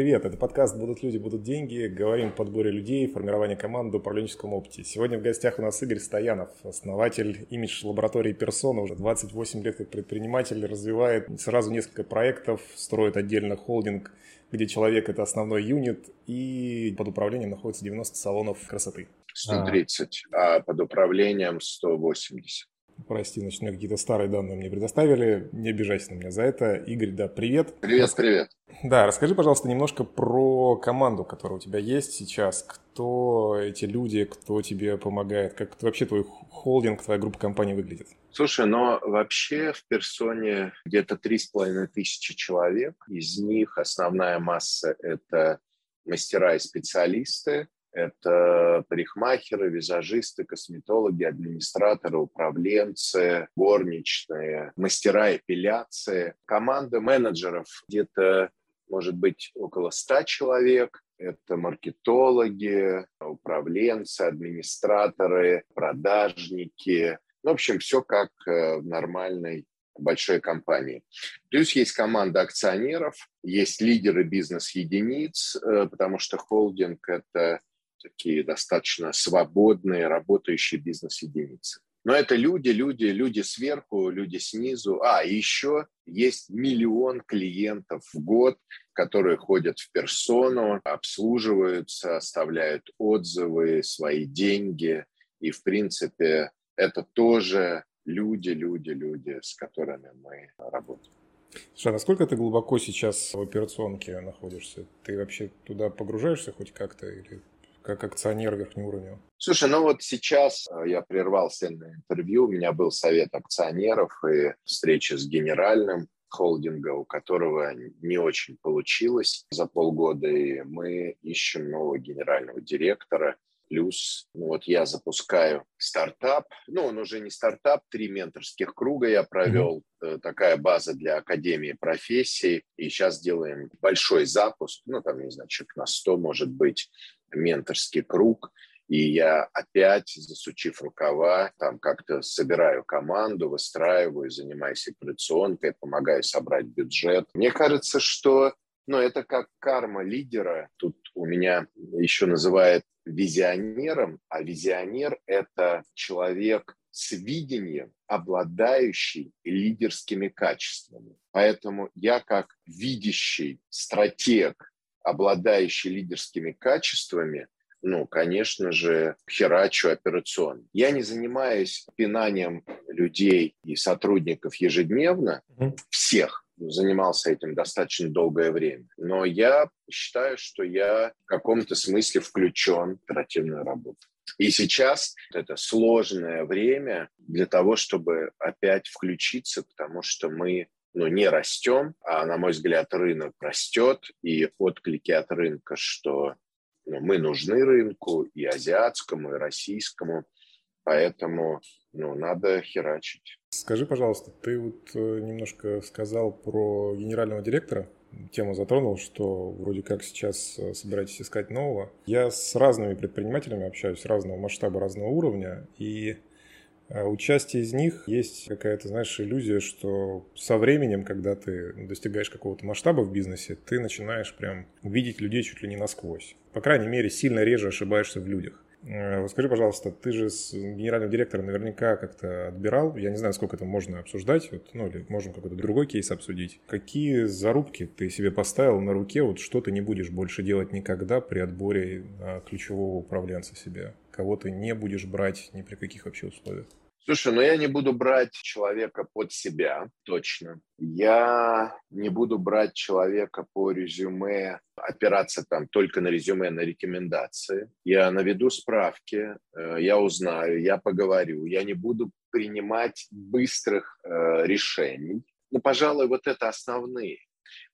привет! Это подкаст «Будут люди, будут деньги». Говорим о подборе людей, формировании команды, управленческом опыте. Сегодня в гостях у нас Игорь Стоянов, основатель имидж-лаборатории «Персона». Уже 28 лет как предприниматель, развивает сразу несколько проектов, строит отдельно холдинг, где человек – это основной юнит, и под управлением находится 90 салонов красоты. 130, а, а под управлением 180. Прости, значит, какие-то старые данные мне предоставили. Не обижайся на меня за это. Игорь, да, привет. Привет, привет. Да, расскажи, пожалуйста, немножко про команду, которая у тебя есть сейчас. Кто эти люди, кто тебе помогает? Как вообще твой холдинг, твоя группа компаний выглядит? Слушай, но вообще в персоне где-то три с половиной тысячи человек. Из них основная масса – это мастера и специалисты. Это парикмахеры, визажисты, косметологи, администраторы, управленцы, горничные, мастера эпиляции. Команда менеджеров где-то, может быть, около 100 человек. Это маркетологи, управленцы, администраторы, продажники. В общем, все как э, в нормальной большой компании. Плюс есть команда акционеров, есть лидеры бизнес-единиц, э, потому что холдинг – это такие достаточно свободные, работающие бизнес-единицы. Но это люди, люди, люди сверху, люди снизу. А, еще есть миллион клиентов в год, которые ходят в персону, обслуживаются, оставляют отзывы, свои деньги. И, в принципе, это тоже люди, люди, люди, с которыми мы работаем. Слушай, а насколько ты глубоко сейчас в операционке находишься? Ты вообще туда погружаешься хоть как-то или как акционер верхнего уровня? Слушай, ну вот сейчас э, я прервался на интервью, у меня был совет акционеров и встреча с генеральным холдинга, у которого не очень получилось за полгода, и мы ищем нового генерального директора. Плюс ну вот я запускаю стартап, ну он уже не стартап, три менторских круга я провел, mm-hmm. такая база для Академии профессий, и сейчас делаем большой запуск, ну там, не знаю, человек на 100 может быть, менторский круг, и я опять, засучив рукава, там как-то собираю команду, выстраиваю, занимаюсь операционкой, помогаю собрать бюджет. Мне кажется, что ну, это как карма лидера. Тут у меня еще называют визионером, а визионер – это человек с видением, обладающий лидерскими качествами. Поэтому я как видящий стратег, обладающий лидерскими качествами, ну, конечно же, херачу операционно. Я не занимаюсь пинанием людей и сотрудников ежедневно, mm-hmm. всех, занимался этим достаточно долгое время. Но я считаю, что я в каком-то смысле включен в оперативную работу. И сейчас это сложное время для того, чтобы опять включиться, потому что мы ну, не растем, а, на мой взгляд, рынок растет, и отклики от рынка, что ну, мы нужны рынку и азиатскому, и российскому, поэтому ну, надо херачить. Скажи, пожалуйста, ты вот э, немножко сказал про генерального директора, тему затронул, что вроде как сейчас э, собираетесь искать нового. Я с разными предпринимателями общаюсь, разного масштаба, разного уровня, и а у части из них есть какая-то, знаешь, иллюзия, что со временем, когда ты достигаешь какого-то масштаба в бизнесе, ты начинаешь прям видеть людей чуть ли не насквозь. По крайней мере, сильно реже ошибаешься в людях. Э, вот скажи, пожалуйста, ты же с генеральным директором наверняка как-то отбирал, я не знаю, сколько это можно обсуждать, вот, ну или можем какой-то другой кейс обсудить. Какие зарубки ты себе поставил на руке, вот что ты не будешь больше делать никогда при отборе а, ключевого управленца себе? Кого ты не будешь брать ни при каких вообще условиях? Слушай, ну я не буду брать человека под себя, точно. Я не буду брать человека по резюме, опираться там только на резюме, на рекомендации. Я наведу справки, э, я узнаю, я поговорю. Я не буду принимать быстрых э, решений. Ну, пожалуй, вот это основные.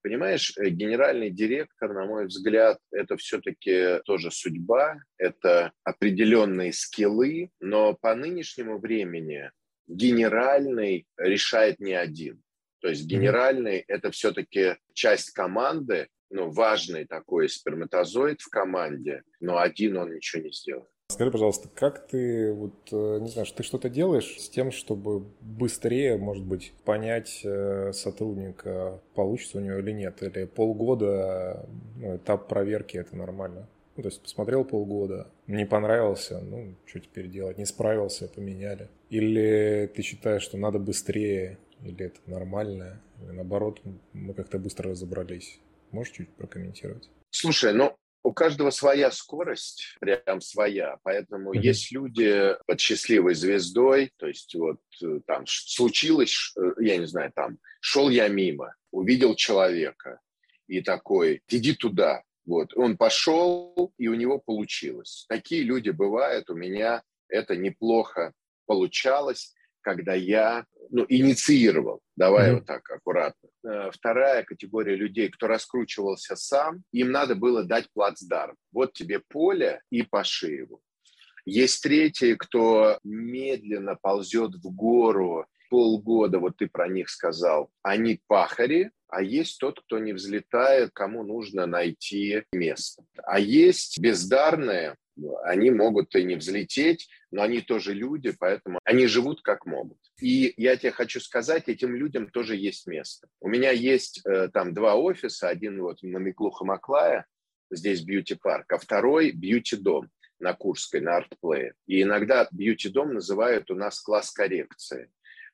Понимаешь, э, генеральный директор, на мой взгляд, это все-таки тоже судьба, это определенные скиллы, но по нынешнему времени генеральный решает не один. То есть генеральный – это все-таки часть команды, ну, важный такой сперматозоид в команде, но один он ничего не сделает. Скажи, пожалуйста, как ты, вот, э, не знаю, ты что-то делаешь с тем, чтобы быстрее, может быть, понять э, сотрудника, получится у него или нет? Или полгода, ну, этап проверки – это нормально? Ну, то есть посмотрел полгода, не понравился, ну, что теперь делать? Не справился, поменяли. Или ты считаешь, что надо быстрее, или это нормально, или наоборот, мы как-то быстро разобрались? Можешь чуть прокомментировать? Слушай, ну, у каждого своя скорость, прям своя. Поэтому mm-hmm. есть люди под счастливой звездой, то есть вот э, там случилось, э, я не знаю, там шел я мимо, увидел человека и такой, иди туда. Вот, он пошел, и у него получилось. Такие люди бывают, у меня это неплохо получалось, когда я ну, инициировал, давай mm-hmm. вот так аккуратно. Э, вторая категория людей, кто раскручивался сам, им надо было дать плацдарм. Вот тебе поле и паши его. Есть третьи, кто медленно ползет в гору, полгода, вот ты про них сказал, они пахари, а есть тот, кто не взлетает, кому нужно найти место. А есть бездарные, они могут и не взлететь, но они тоже люди, поэтому они живут как могут. И я тебе хочу сказать, этим людям тоже есть место. У меня есть э, там два офиса, один вот на Миклуха Маклая, здесь бьюти-парк, а второй бьюти-дом на Курской, на Артплее. И иногда бьюти-дом называют у нас класс коррекции.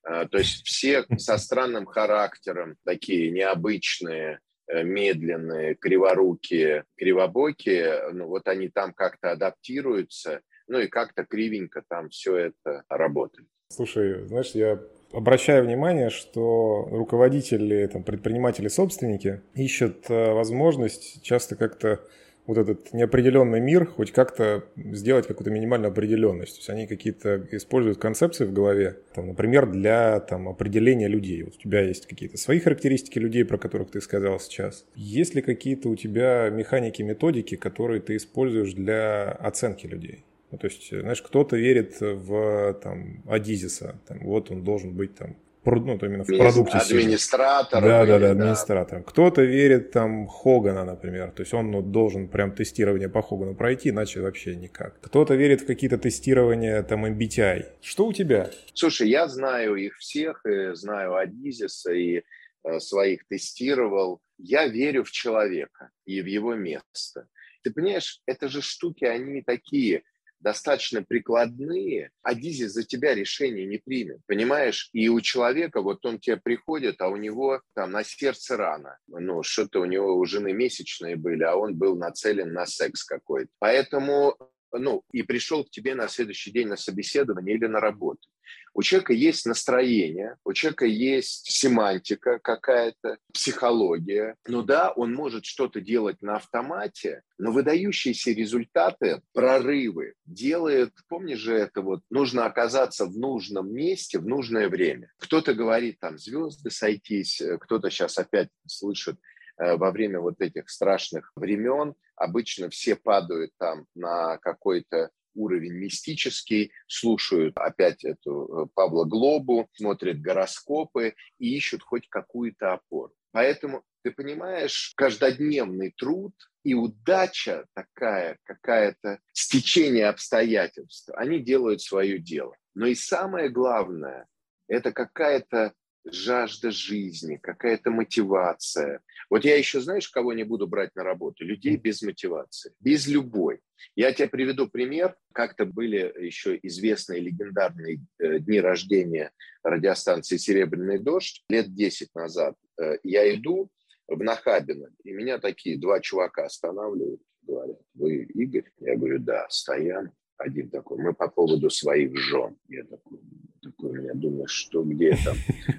Э, то есть все со странным характером, такие необычные, Э, медленные, криворукие, кривобокие, ну вот они там как-то адаптируются, ну и как-то кривенько там все это работает. Слушай, знаешь, я обращаю внимание, что руководители, там, предприниматели, собственники ищут э, возможность часто как-то вот этот неопределенный мир хоть как-то сделать какую-то минимальную определенность. То есть они какие-то используют концепции в голове, там, например, для там, определения людей. Вот у тебя есть какие-то свои характеристики людей, про которых ты сказал сейчас. Есть ли какие-то у тебя механики, методики, которые ты используешь для оценки людей? Ну, то есть, знаешь, кто-то верит в там, Адизиса, там, вот он должен быть там ну, то именно в продукте администратор. Да, да, да, администратор. Кто-то верит там Хогана, например, то есть он ну, должен прям тестирование по Хогану пройти, иначе вообще никак. Кто-то верит в какие-то тестирования там MBTI. Что у тебя? Слушай, я знаю их всех, и знаю Адизиса, и э, своих тестировал. Я верю в человека и в его место. Ты понимаешь, это же штуки, они такие достаточно прикладные, а Дизи за тебя решение не примет, понимаешь? И у человека, вот он тебе приходит, а у него там на сердце рана, ну, что-то у него у жены месячные были, а он был нацелен на секс какой-то. Поэтому ну, и пришел к тебе на следующий день на собеседование или на работу. У человека есть настроение, у человека есть семантика какая-то, психология. Ну да, он может что-то делать на автомате, но выдающиеся результаты, прорывы делает, помнишь же это вот, нужно оказаться в нужном месте в нужное время. Кто-то говорит там звезды сойтись, кто-то сейчас опять слышит Э, во время вот этих страшных времен обычно все падают там на какой-то уровень мистический, слушают опять эту э, Павла Глобу, смотрят гороскопы и ищут хоть какую-то опору. Поэтому ты понимаешь, каждодневный труд и удача такая, какая-то стечение обстоятельств, они делают свое дело. Но и самое главное, это какая-то жажда жизни, какая-то мотивация. Вот я еще, знаешь, кого не буду брать на работу? Людей без мотивации, без любой. Я тебе приведу пример. Как-то были еще известные легендарные э, дни рождения радиостанции «Серебряный дождь» лет 10 назад. Э, я иду в Нахабино, и меня такие два чувака останавливают, говорят, вы Игорь? Я говорю, да, Стоян. Один такой, мы по поводу своих жен. Я такой, такой меня, думаю, что где я там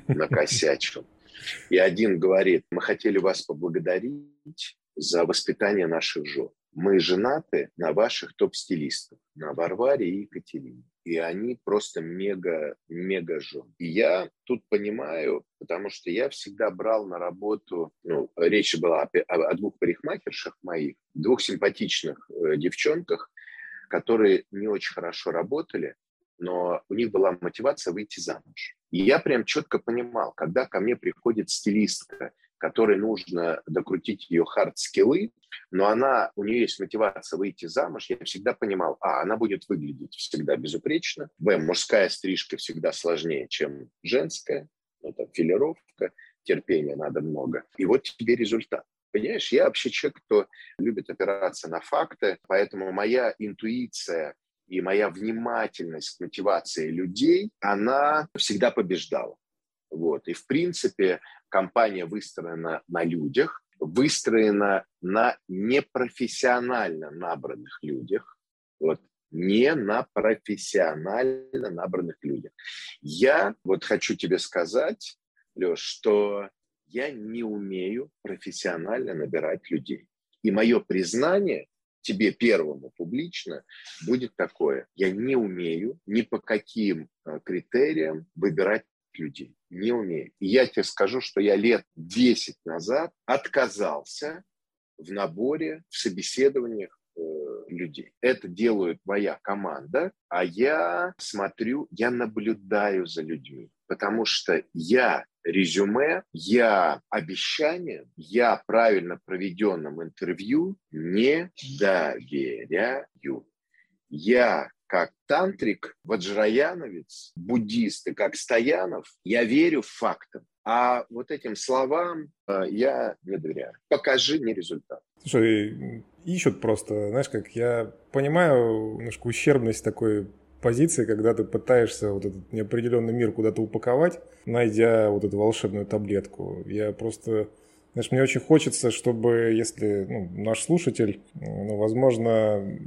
накосячил. И один говорит, мы хотели вас поблагодарить за воспитание наших жен. Мы женаты на ваших топ-стилистах, на Варваре и Екатерине. И они просто мега, мега жен. И я тут понимаю, потому что я всегда брал на работу, ну, речь была о, о двух парикмахершах моих, двух симпатичных э, девчонках, которые не очень хорошо работали, но у них была мотивация выйти замуж. И я прям четко понимал, когда ко мне приходит стилистка, которой нужно докрутить ее хард-скиллы, но она, у нее есть мотивация выйти замуж, я всегда понимал, а, она будет выглядеть всегда безупречно, б, мужская стрижка всегда сложнее, чем женская, ну, там, филировка, терпения надо много. И вот тебе результат. Понимаешь, я вообще человек, кто любит опираться на факты, поэтому моя интуиция и моя внимательность к мотивации людей, она всегда побеждала. Вот. И, в принципе, компания выстроена на людях, выстроена на непрофессионально набранных людях. Вот не на профессионально набранных людях. Я вот хочу тебе сказать, Леш, что я не умею профессионально набирать людей. И мое признание тебе первому публично будет такое. Я не умею ни по каким э, критериям выбирать людей. Не умею. И я тебе скажу, что я лет 10 назад отказался в наборе, в собеседованиях э, людей. Это делает моя команда, а я смотрю, я наблюдаю за людьми, потому что я резюме, я обещаниям, я правильно проведенным интервью не доверяю. Я как тантрик, ваджраяновец, буддист и как Стоянов, я верю фактам. А вот этим словам э, я не доверяю. Покажи мне результат. Слушай, ищут просто, знаешь, как я понимаю немножко ущербность такой позиции, когда ты пытаешься вот этот неопределенный мир куда-то упаковать, найдя вот эту волшебную таблетку. Я просто Знаешь, мне очень хочется, чтобы, если ну, наш слушатель, ну, возможно,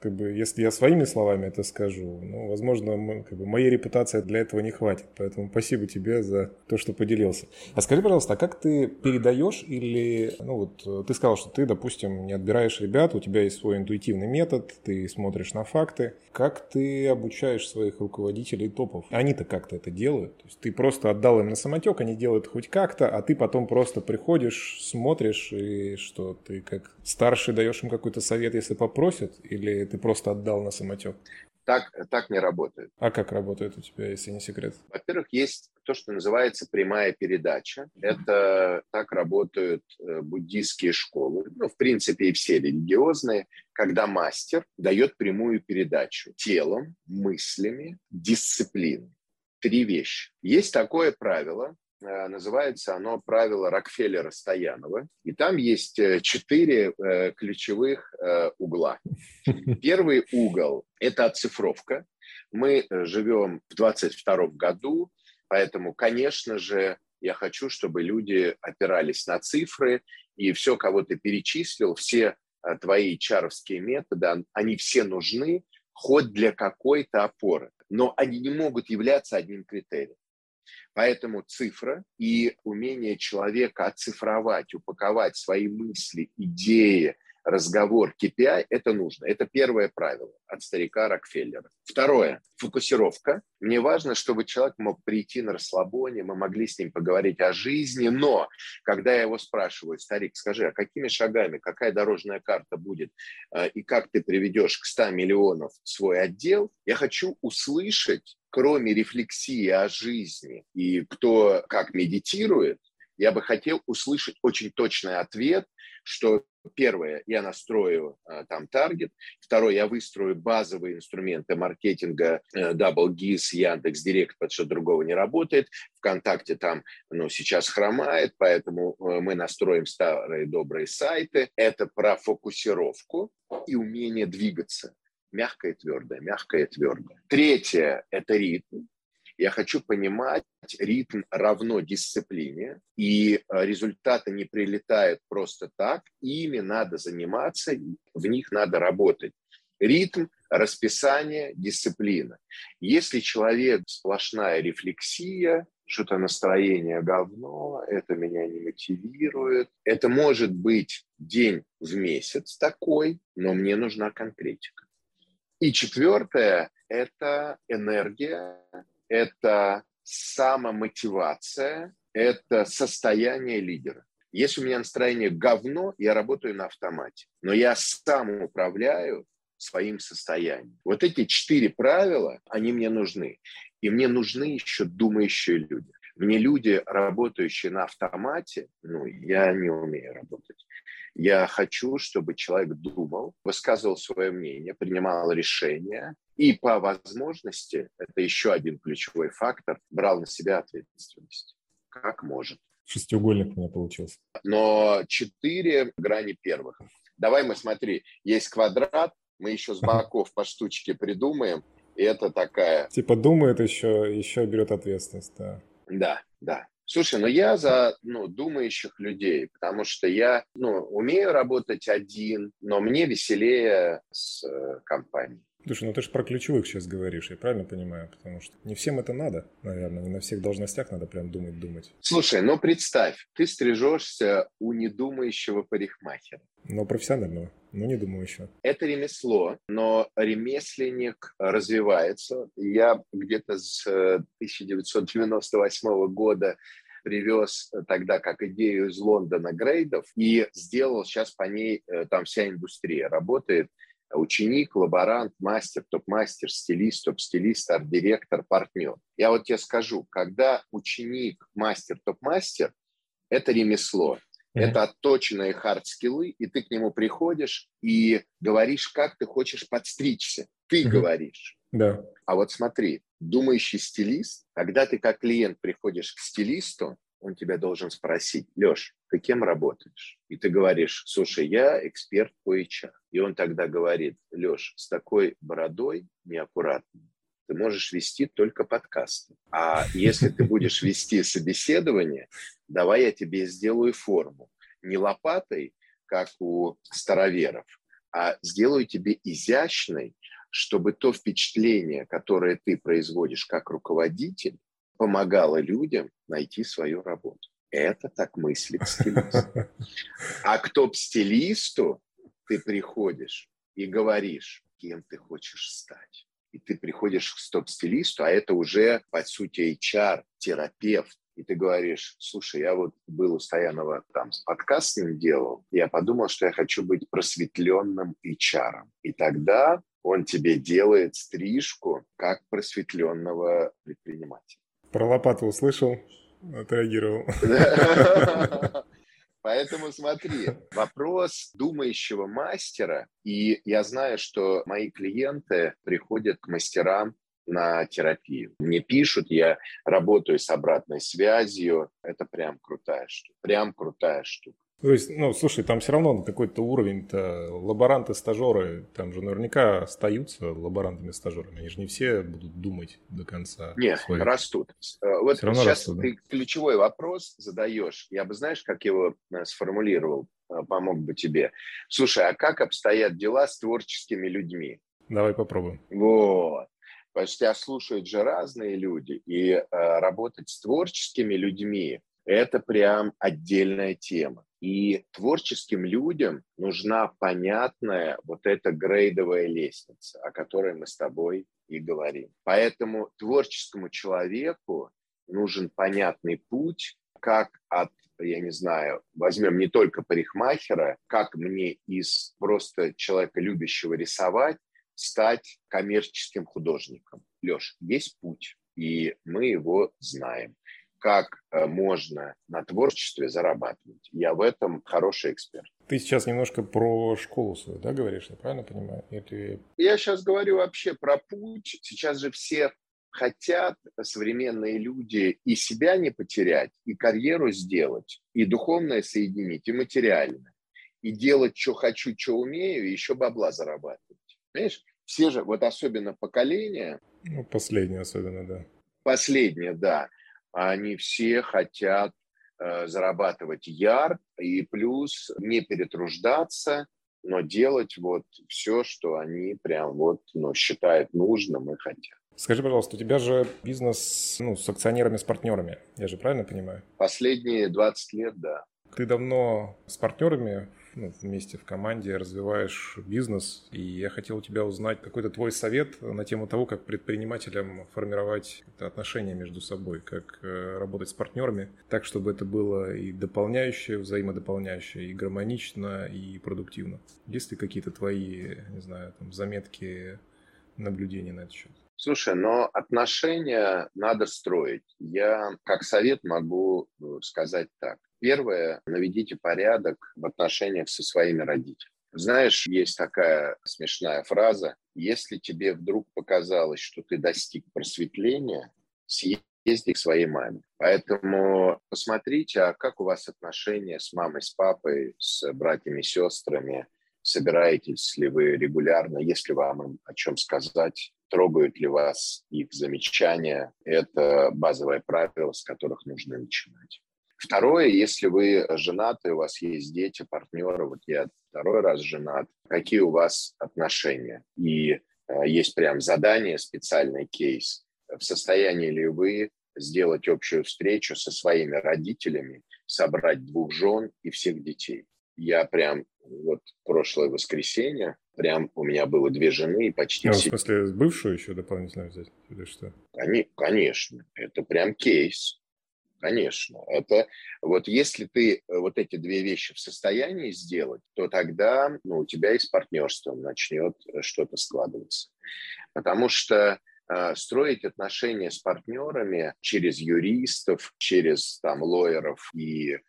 как бы, если я своими словами это скажу, ну, возможно, как бы, моей репутации для этого не хватит. Поэтому спасибо тебе за то, что поделился. А скажи, пожалуйста, а как ты передаешь или, ну вот, ты сказал, что ты, допустим, не отбираешь ребят, у тебя есть свой интуитивный метод, ты смотришь на факты. Как ты обучаешь своих руководителей топов? Они-то как-то это делают. То есть ты просто отдал им на самотек, они делают хоть как-то, а ты потом просто приходишь, смотришь, и что, ты как старший даешь им какой-то совет, если попросят, или ты просто отдал на самотек? Так, так не работает. А как работает у тебя, если не секрет? Во-первых, есть то, что называется прямая передача. Это так работают э, буддийские школы, ну, в принципе, и все религиозные, когда мастер дает прямую передачу телом, мыслями, дисциплиной. Три вещи. Есть такое правило, называется оно «Правило Рокфеллера-Стоянова». И там есть э, четыре э, ключевых угла. Первый угол – это оцифровка. Мы живем в 22 году, поэтому, конечно же, я хочу, чтобы люди опирались на цифры, и все, кого ты перечислил, все твои чаровские методы, они все нужны хоть для какой-то опоры. Но они не могут являться одним критерием. Поэтому цифра и умение человека оцифровать, упаковать свои мысли, идеи, разговор, KPI – это нужно. Это первое правило от старика Рокфеллера. Второе – фокусировка. Мне важно, чтобы человек мог прийти на расслабоне, мы могли с ним поговорить о жизни, но когда я его спрашиваю, старик, скажи, а какими шагами, какая дорожная карта будет, э, и как ты приведешь к 100 миллионов свой отдел, я хочу услышать кроме рефлексии о жизни и кто как медитирует, я бы хотел услышать очень точный ответ, что первое, я настрою э, там таргет, второе, я выстрою базовые инструменты маркетинга э, Double GIS, Яндекс Директ, потому что другого не работает, ВКонтакте там, ну, сейчас хромает, поэтому э, мы настроим старые добрые сайты. Это про фокусировку и умение двигаться мягкое, твердое, мягкое, твердое. Третье – это ритм. Я хочу понимать, ритм равно дисциплине, и э, результаты не прилетают просто так, ими надо заниматься, в них надо работать. Ритм, расписание, дисциплина. Если человек сплошная рефлексия, что-то настроение говно, это меня не мотивирует. Это может быть день в месяц такой, но мне нужна конкретика. И четвертое – это энергия, это самомотивация, это состояние лидера. Если у меня настроение говно, я работаю на автомате, но я сам управляю своим состоянием. Вот эти четыре правила, они мне нужны. И мне нужны еще думающие люди. Мне люди, работающие на автомате, ну, я не умею работать. Я хочу, чтобы человек думал, высказывал свое мнение, принимал решения и по возможности, это еще один ключевой фактор, брал на себя ответственность, как может. Шестиугольник у меня получился. Но четыре грани первых. Давай мы смотри, есть квадрат, мы еще с боков по штучке придумаем, и это такая... Типа думает еще, еще берет ответственность, да. Да, да. Слушай, ну я за ну, думающих людей, потому что я ну, умею работать один, но мне веселее с э, компанией. Слушай, ну ты же про ключевых сейчас говоришь, я правильно понимаю? Потому что не всем это надо, наверное, не на всех должностях надо прям думать-думать. Слушай, ну представь, ты стрижешься у недумающего парикмахера. Но профессионального, но не думаю еще. Это ремесло, но ремесленник развивается. Я где-то с 1998 э, года привез тогда как идею из Лондона грейдов и сделал сейчас по ней, э, там вся индустрия работает, ученик, лаборант, мастер, топ-мастер, стилист, топ-стилист, арт-директор, партнер. Я вот тебе скажу, когда ученик, мастер, топ-мастер, это ремесло. Mm-hmm. Это отточенные хард-скиллы, и ты к нему приходишь и говоришь, как ты хочешь подстричься. Ты mm-hmm. говоришь. Да. А вот смотри, думающий стилист, когда ты как клиент приходишь к стилисту, он тебя должен спросить, Леш, ты кем работаешь? И ты говоришь, слушай, я эксперт по HR. И он тогда говорит, Леш, с такой бородой неаккуратной ты можешь вести только подкасты. А если ты будешь вести собеседование, давай я тебе сделаю форму. Не лопатой, как у староверов, а сделаю тебе изящной, чтобы то впечатление, которое ты производишь как руководитель, помогало людям найти свою работу. Это так мыслит стилист. А к топ-стилисту ты приходишь и говоришь, кем ты хочешь стать. И ты приходишь к топ-стилисту, а это уже, по сути, HR-терапевт. И ты говоришь, слушай, я вот был у Стоянова там с подкаст с ним делал, я подумал, что я хочу быть просветленным HR. И тогда он тебе делает стрижку как просветленного предпринимателя. Про лопату услышал, отреагировал. Поэтому смотри, вопрос думающего мастера, и я знаю, что мои клиенты приходят к мастерам на терапию. Мне пишут, я работаю с обратной связью. Это прям крутая штука. Прям крутая штука. То есть, ну, слушай, там все равно какой-то уровень-то лаборанты, стажеры, там же наверняка остаются лаборантами-стажерами. Они же не все будут думать до конца. Нет, своих... растут. Э, вот все равно сейчас растут, ты да? ключевой вопрос задаешь. Я бы, знаешь, как его э, сформулировал, э, помог бы тебе. Слушай, а как обстоят дела с творческими людьми? Давай попробуем. Вот. Потому что тебя слушают же разные люди, и э, работать с творческими людьми – это прям отдельная тема. И творческим людям нужна понятная вот эта грейдовая лестница, о которой мы с тобой и говорим. Поэтому творческому человеку нужен понятный путь, как от я не знаю, возьмем не только парикмахера, как мне из просто человека, любящего рисовать, стать коммерческим художником. Леш, есть путь, и мы его знаем как э, можно на творчестве зарабатывать. Я в этом хороший эксперт. Ты сейчас немножко про школу свою, да, говоришь, я правильно понимаю? Или... Я сейчас говорю вообще про путь. Сейчас же все хотят, современные люди, и себя не потерять, и карьеру сделать, и духовное соединить, и материальное. И делать, что хочу, что умею, и еще бабла зарабатывать. Понимаешь? Все же, вот особенно поколение... Ну, последнее особенно, да. Последнее, да они все хотят э, зарабатывать яр и плюс не перетруждаться, но делать вот все, что они прям вот ну, считают нужным и хотят. Скажи, пожалуйста, у тебя же бизнес ну, с акционерами, с партнерами, я же правильно понимаю? Последние 20 лет, да. Ты давно с партнерами ну, вместе в команде развиваешь бизнес, и я хотел у тебя узнать какой-то твой совет на тему того, как предпринимателям формировать отношения между собой, как э, работать с партнерами, так, чтобы это было и дополняющее, взаимодополняющее, и гармонично, и продуктивно. Есть ли какие-то твои, не знаю, там, заметки, наблюдения на этот счет? Слушай, но отношения надо строить. Я как совет могу э, сказать так. Первое, наведите порядок в отношениях со своими родителями. Знаешь, есть такая смешная фраза. Если тебе вдруг показалось, что ты достиг просветления, съезди к своей маме. Поэтому посмотрите, а как у вас отношения с мамой, с папой, с братьями, сестрами, собираетесь ли вы регулярно, если вам о чем сказать, трогают ли вас их замечания. Это базовое правило, с которых нужно начинать. Второе, если вы женаты, у вас есть дети, партнеры, вот я второй раз женат, какие у вас отношения? И э, есть прям задание, специальный кейс. В состоянии ли вы сделать общую встречу со своими родителями, собрать двух жен и всех детей? Я прям вот прошлое воскресенье, прям у меня было две жены и почти ну, все... В смысле, бывшую еще дополнительно взять или что? Конечно, это прям кейс. Конечно. Это вот если ты э, вот эти две вещи в состоянии сделать, то тогда ну, у тебя и с партнерством начнет э, что-то складываться. Потому что э, строить отношения с партнерами через юристов, через там лоеров и э,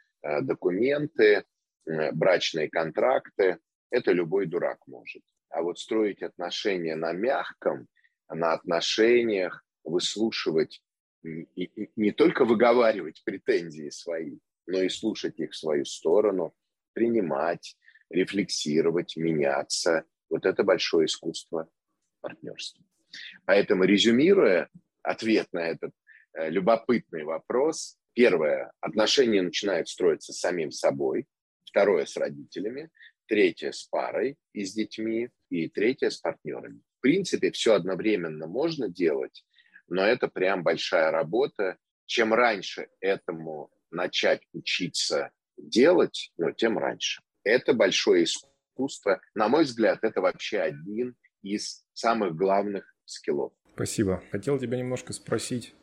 документы, э, брачные контракты, это любой дурак может. А вот строить отношения на мягком, на отношениях, выслушивать не только выговаривать претензии свои, но и слушать их в свою сторону, принимать, рефлексировать, меняться. Вот это большое искусство партнерства. Поэтому, резюмируя ответ на этот э, любопытный вопрос, первое, отношения начинают строиться с самим собой, второе, с родителями, третье, с парой и с детьми, и третье, с партнерами. В принципе, все одновременно можно делать, но это прям большая работа. Чем раньше этому начать учиться делать, ну, тем раньше. Это большое искусство. На мой взгляд, это вообще один из самых главных скиллов. Спасибо. Хотел тебя немножко спросить.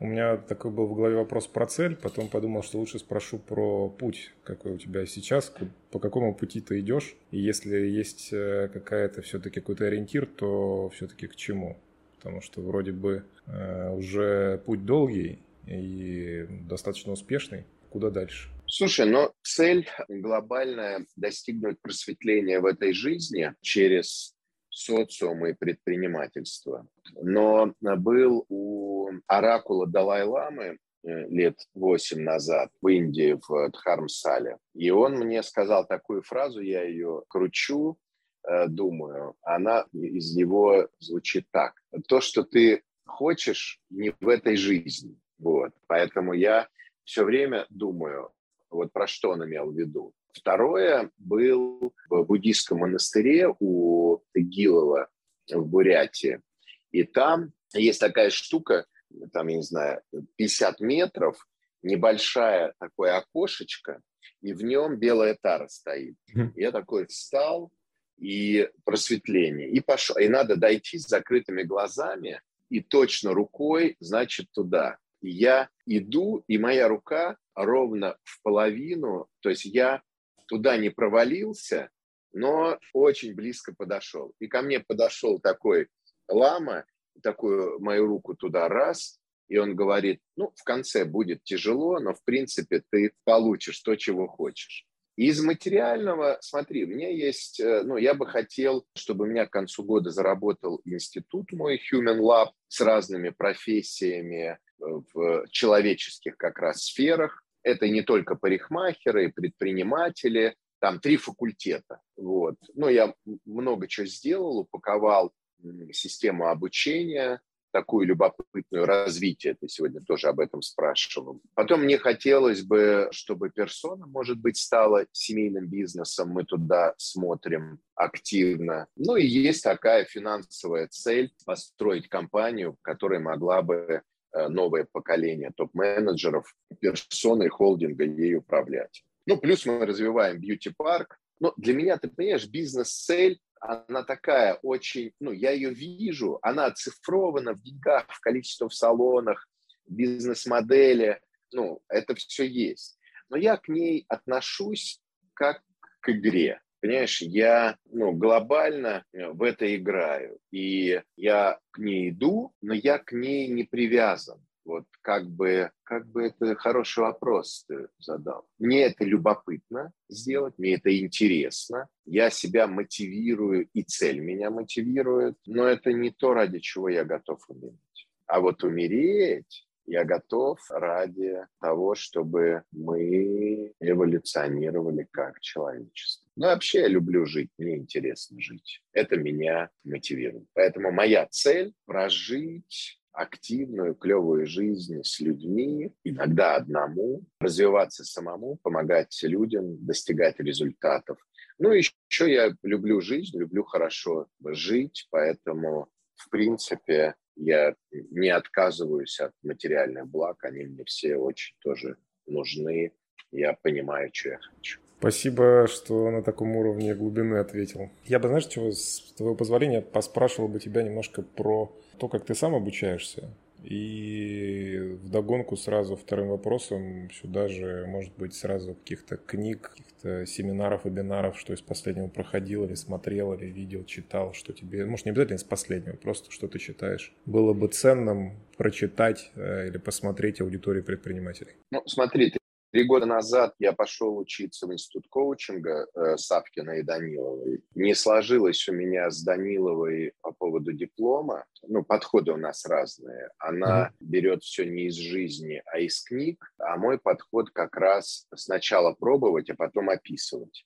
У меня такой был в голове вопрос про цель, потом подумал, что лучше спрошу про путь, какой у тебя сейчас, по какому пути ты идешь, и если есть э, какая-то все-таки какой-то ориентир, то все-таки к чему? Потому что вроде бы э, уже путь долгий и достаточно успешный. Куда дальше? Слушай, но цель глобальная достигнуть просветления в этой жизни через социум и предпринимательство. Но был у оракула Далай-Ламы э, лет восемь назад в Индии, в Дхармсале. И он мне сказал такую фразу, я ее кручу, Э, думаю, она из него звучит так. То, что ты хочешь, не в этой жизни. Вот. Поэтому я все время думаю, вот про что он имел в виду. Второе, был в буддийском монастыре у Тагилова в Бурятии. И там есть такая штука, там, я не знаю, 50 метров, небольшая такое окошечко, и в нем белая тара стоит. Я такой встал, и просветление. И, пошел, и надо дойти с закрытыми глазами и точно рукой, значит, туда. И я иду, и моя рука ровно в половину, то есть я туда не провалился, но очень близко подошел. И ко мне подошел такой лама, такую мою руку туда раз, и он говорит, ну, в конце будет тяжело, но, в принципе, ты получишь то, чего хочешь. Из материального, смотри, у меня есть, э, ну, я бы хотел, чтобы у меня к концу года заработал институт мой Human Lab с разными профессиями э, в человеческих как раз сферах. Это не только парикмахеры, предприниматели, там три факультета. Вот. Ну, я много чего сделал, упаковал систему обучения, такую любопытную развитие. Ты сегодня тоже об этом спрашивал. Потом мне хотелось бы, чтобы персона, может быть, стала семейным бизнесом. Мы туда смотрим активно. Ну и есть такая финансовая цель построить компанию, которая могла бы э, новое поколение топ-менеджеров, персоны холдинга ей управлять. Ну, плюс мы развиваем бьюти-парк. Но для меня, ты понимаешь, бизнес-цель она такая очень, ну, я ее вижу, она оцифрована в деньгах, в количестве в салонах, бизнес-модели, ну, это все есть. Но я к ней отношусь как к игре. Понимаешь, я ну, глобально в это играю. И я к ней иду, но я к ней не привязан. Вот как бы, как бы это хороший вопрос ты задал. Мне это любопытно сделать, мне это интересно. Я себя мотивирую, и цель меня мотивирует, но это не то, ради чего я готов умереть. А вот умереть я готов ради того, чтобы мы эволюционировали как человечество. Ну, вообще я люблю жить, мне интересно жить. Это меня мотивирует. Поэтому моя цель – прожить активную, клевую жизнь с людьми, иногда одному, развиваться самому, помогать людям достигать результатов. Ну, еще я люблю жизнь, люблю хорошо жить, поэтому, в принципе, я не отказываюсь от материальных благ, они мне все очень тоже нужны. Я понимаю, что я хочу. Спасибо, что на таком уровне глубины ответил. Я бы, знаешь, чего, с твоего позволения, поспрашивал бы тебя немножко про то, как ты сам обучаешься. И вдогонку сразу вторым вопросом сюда же, может быть, сразу каких-то книг, каких-то семинаров, вебинаров, что из последнего проходил или смотрел, или видел, читал, что тебе, может, не обязательно из последнего, просто что ты читаешь, было бы ценным прочитать э, или посмотреть аудитории предпринимателей? Ну, смотри, ты Три года назад я пошел учиться в институт коучинга э, Савкина и Даниловой. Не сложилось у меня с Даниловой по поводу диплома. Ну, подходы у нас разные. Она mm-hmm. берет все не из жизни, а из книг. А мой подход как раз сначала пробовать, а потом описывать.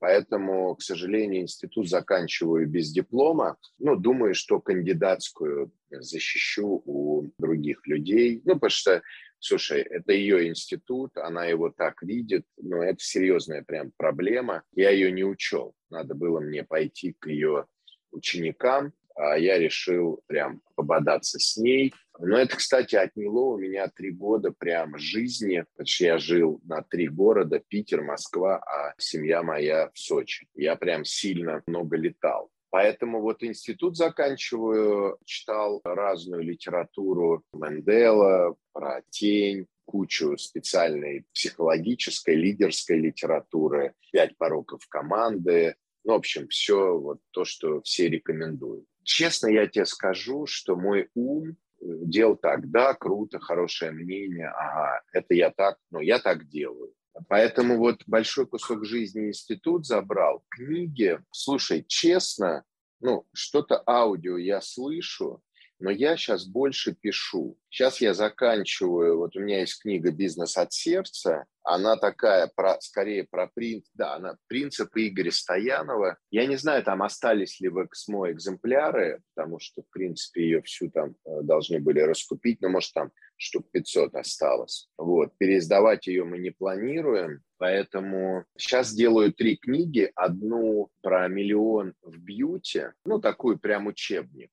Поэтому, к сожалению, институт заканчиваю без диплома. Ну, думаю, что кандидатскую защищу у других людей. Ну, потому что Слушай, это ее институт, она его так видит, но это серьезная прям проблема. Я ее не учел. Надо было мне пойти к ее ученикам, а я решил прям пободаться с ней. Но это, кстати, отняло у меня три года прям жизни, потому что я жил на три города, Питер, Москва, а семья моя в Сочи. Я прям сильно много летал. Поэтому вот институт заканчиваю, читал разную литературу Мендела, про тень, кучу специальной психологической, лидерской литературы, пять пороков команды, ну, в общем, все вот то, что все рекомендуют. Честно я тебе скажу, что мой ум делал так, да, круто, хорошее мнение, ага, это я так, но я так делаю. Поэтому вот большой кусок жизни институт забрал. Книги, слушай, честно, ну, что-то аудио я слышу, но я сейчас больше пишу. Сейчас я заканчиваю, вот у меня есть книга «Бизнес от сердца», она такая, про, скорее про принцип, да, она принципы Игоря Стоянова. Я не знаю, там остались ли в Эксмо экземпляры, потому что, в принципе, ее всю там э, должны были раскупить, но, может, там штук 500 осталось. Вот, переиздавать ее мы не планируем, поэтому сейчас делаю три книги. Одну про миллион в бьюти, ну, такую прям учебник.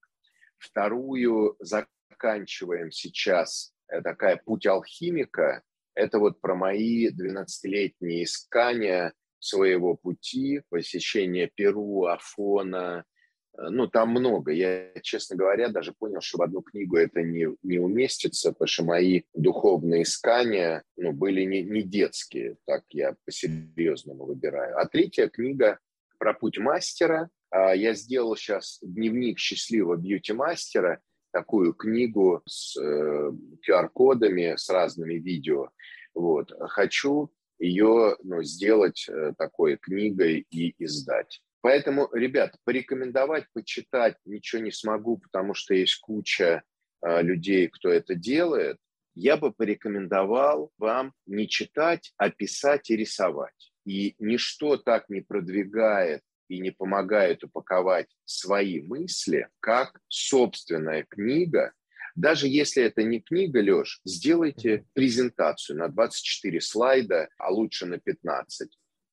Вторую заканчиваем сейчас, э, такая «Путь алхимика». Это вот про мои 12-летние искания своего пути, посещение Перу, Афона, ну, там много. Я, честно говоря, даже понял, что в одну книгу это не, не уместится, потому что мои духовные искания ну, были не, не детские, так я по-серьезному выбираю. А третья книга про путь мастера. А, я сделал сейчас дневник счастливого бьюти-мастера, такую книгу с э, QR-кодами, с разными видео. Вот. Хочу ее ну, сделать э, такой книгой и издать. Поэтому, ребят, порекомендовать, почитать ничего не смогу, потому что есть куча э, людей, кто это делает. Я бы порекомендовал вам не читать, а писать и рисовать. И ничто так не продвигает и не помогает упаковать свои мысли, как собственная книга. Даже если это не книга, Леш, сделайте презентацию на 24 слайда, а лучше на 15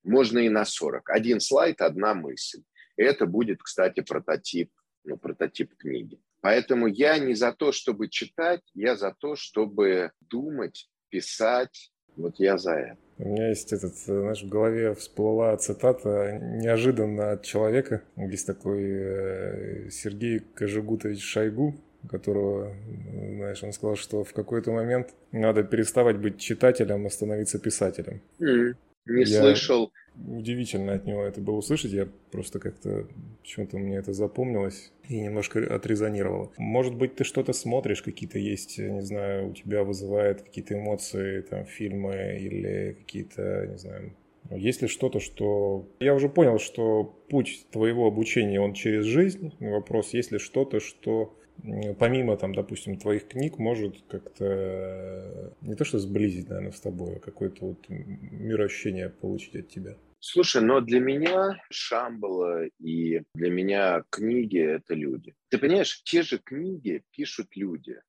можно и на 40. Один слайд, одна мысль. И это будет, кстати, прототип, ну, прототип книги. Поэтому я не за то, чтобы читать, я за то, чтобы думать, писать. Вот я за это. У меня есть этот, знаешь, в голове всплыла цитата неожиданно от человека. Есть такой э, Сергей Кожегутович Шойгу, которого, знаешь, он сказал, что в какой-то момент надо переставать быть читателем, а становиться писателем. Mm. Не я... слышал, удивительно от него это было услышать. Я просто как-то почему-то мне это запомнилось и немножко отрезонировало. Может быть, ты что-то смотришь, какие-то есть, не знаю, у тебя вызывает какие-то эмоции, там, фильмы или какие-то, не знаю, есть ли что-то, что... Я уже понял, что путь твоего обучения, он через жизнь. Вопрос, есть ли что-то, что помимо, там, допустим, твоих книг, может как-то не то что сблизить, наверное, с тобой, а какое-то вот мироощущение получить от тебя? Слушай, но для меня Шамбала и для меня книги – это люди. Ты понимаешь, те же книги пишут люди.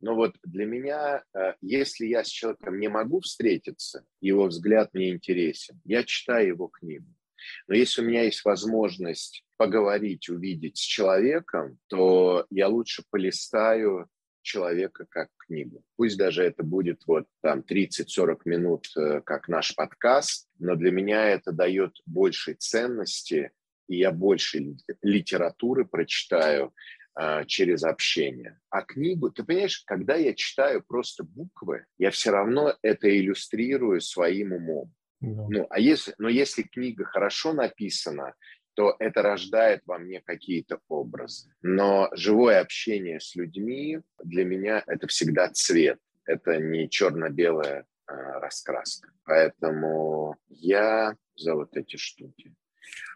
Но вот для меня, э, если я с человеком не могу встретиться, его взгляд мне интересен, я читаю его книгу. Но если у меня есть возможность поговорить, увидеть с человеком, то я лучше полистаю человека как книгу. Пусть даже это будет вот там 30-40 минут, э, как наш подкаст, но для меня это дает большей ценности, и я больше литературы прочитаю через общение. А книгу, ты понимаешь, когда я читаю просто буквы, я все равно это иллюстрирую своим умом. Да. Ну, а если, но если книга хорошо написана, то это рождает во мне какие-то образы. Но живое общение с людьми для меня это всегда цвет, это не черно-белая а, раскраска. Поэтому я за вот эти штуки.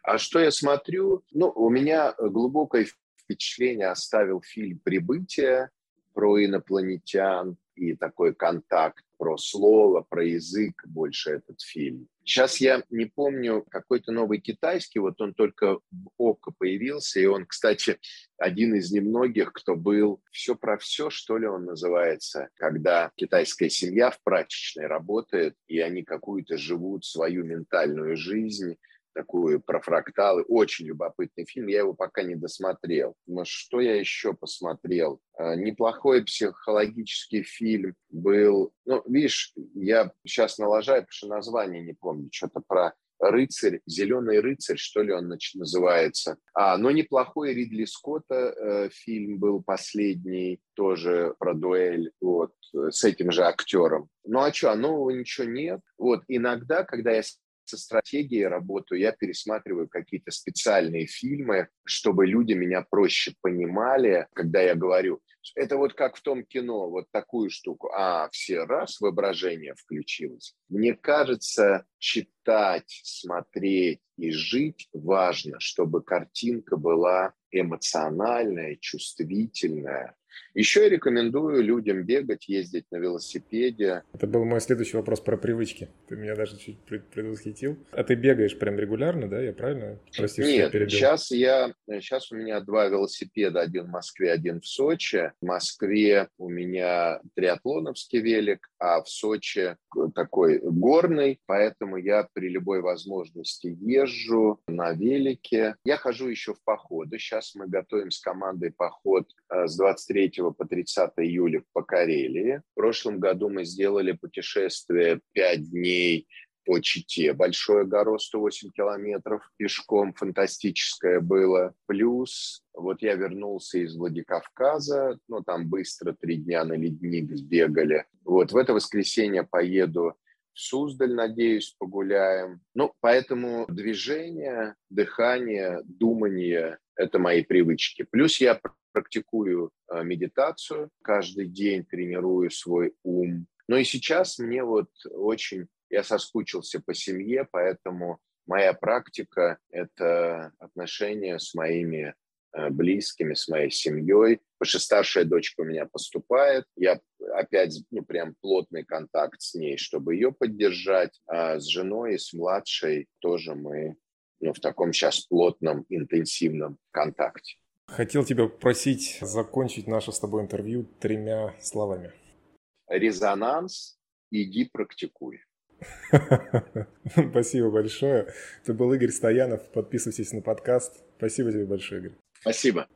А что я смотрю? Ну, у меня глубокое впечатление оставил фильм «Прибытие» про инопланетян и такой контакт про слово, про язык больше этот фильм. Сейчас я не помню, какой-то новый китайский, вот он только в ОКО появился, и он, кстати, один из немногих, кто был «Все про все», что ли он называется, когда китайская семья в прачечной работает, и они какую-то живут свою ментальную жизнь, такую про фракталы. Очень любопытный фильм. Я его пока не досмотрел. Но что я еще посмотрел? А, неплохой психологический фильм был. Ну, видишь, я сейчас налажаю, потому что название не помню. Что-то про рыцарь, зеленый рыцарь, что ли он называется. А, но неплохой Ридли Скотта э, фильм был последний, тоже про дуэль, вот, с этим же актером. Ну а что, нового ничего нет. Вот, иногда, когда я со стратегией работаю, я пересматриваю какие-то специальные фильмы, чтобы люди меня проще понимали, когда я говорю, это вот как в том кино, вот такую штуку. А, все раз, воображение включилось. Мне кажется, читать, смотреть и жить важно, чтобы картинка была эмоциональная, чувствительная, еще я рекомендую людям бегать, ездить на велосипеде. Это был мой следующий вопрос про привычки. Ты меня даже чуть предвосхитил. А ты бегаешь прям регулярно, да? Я правильно? Прости, Нет, я сейчас я, сейчас у меня два велосипеда, один в Москве, один в Сочи. В Москве у меня триатлоновский велик, а в Сочи такой горный, поэтому я при любой возможности езжу на велике. Я хожу еще в походы. Сейчас мы готовим с командой поход э, с 23 по 30 июля по Карелии. В прошлом году мы сделали путешествие 5 дней по Чите. Большое горо, 108 километров пешком, фантастическое было. Плюс вот я вернулся из Владикавказа, ну там быстро три дня на ледник сбегали. Вот в это воскресенье поеду в Суздаль, надеюсь, погуляем. Ну, поэтому движение, дыхание, думание – это мои привычки. Плюс я практикую э, медитацию, каждый день тренирую свой ум. Но и сейчас мне вот очень, я соскучился по семье, поэтому моя практика – это отношения с моими э, близкими, с моей семьей. Потому что старшая дочка у меня поступает, я опять, ну, прям плотный контакт с ней, чтобы ее поддержать. А с женой и с младшей тоже мы ну, в таком сейчас плотном, интенсивном контакте. Хотел тебя попросить закончить наше с тобой интервью тремя словами. Резонанс, иди практикуй. Спасибо большое. Это был Игорь Стоянов. Подписывайтесь на подкаст. Спасибо тебе большое, Игорь. Спасибо.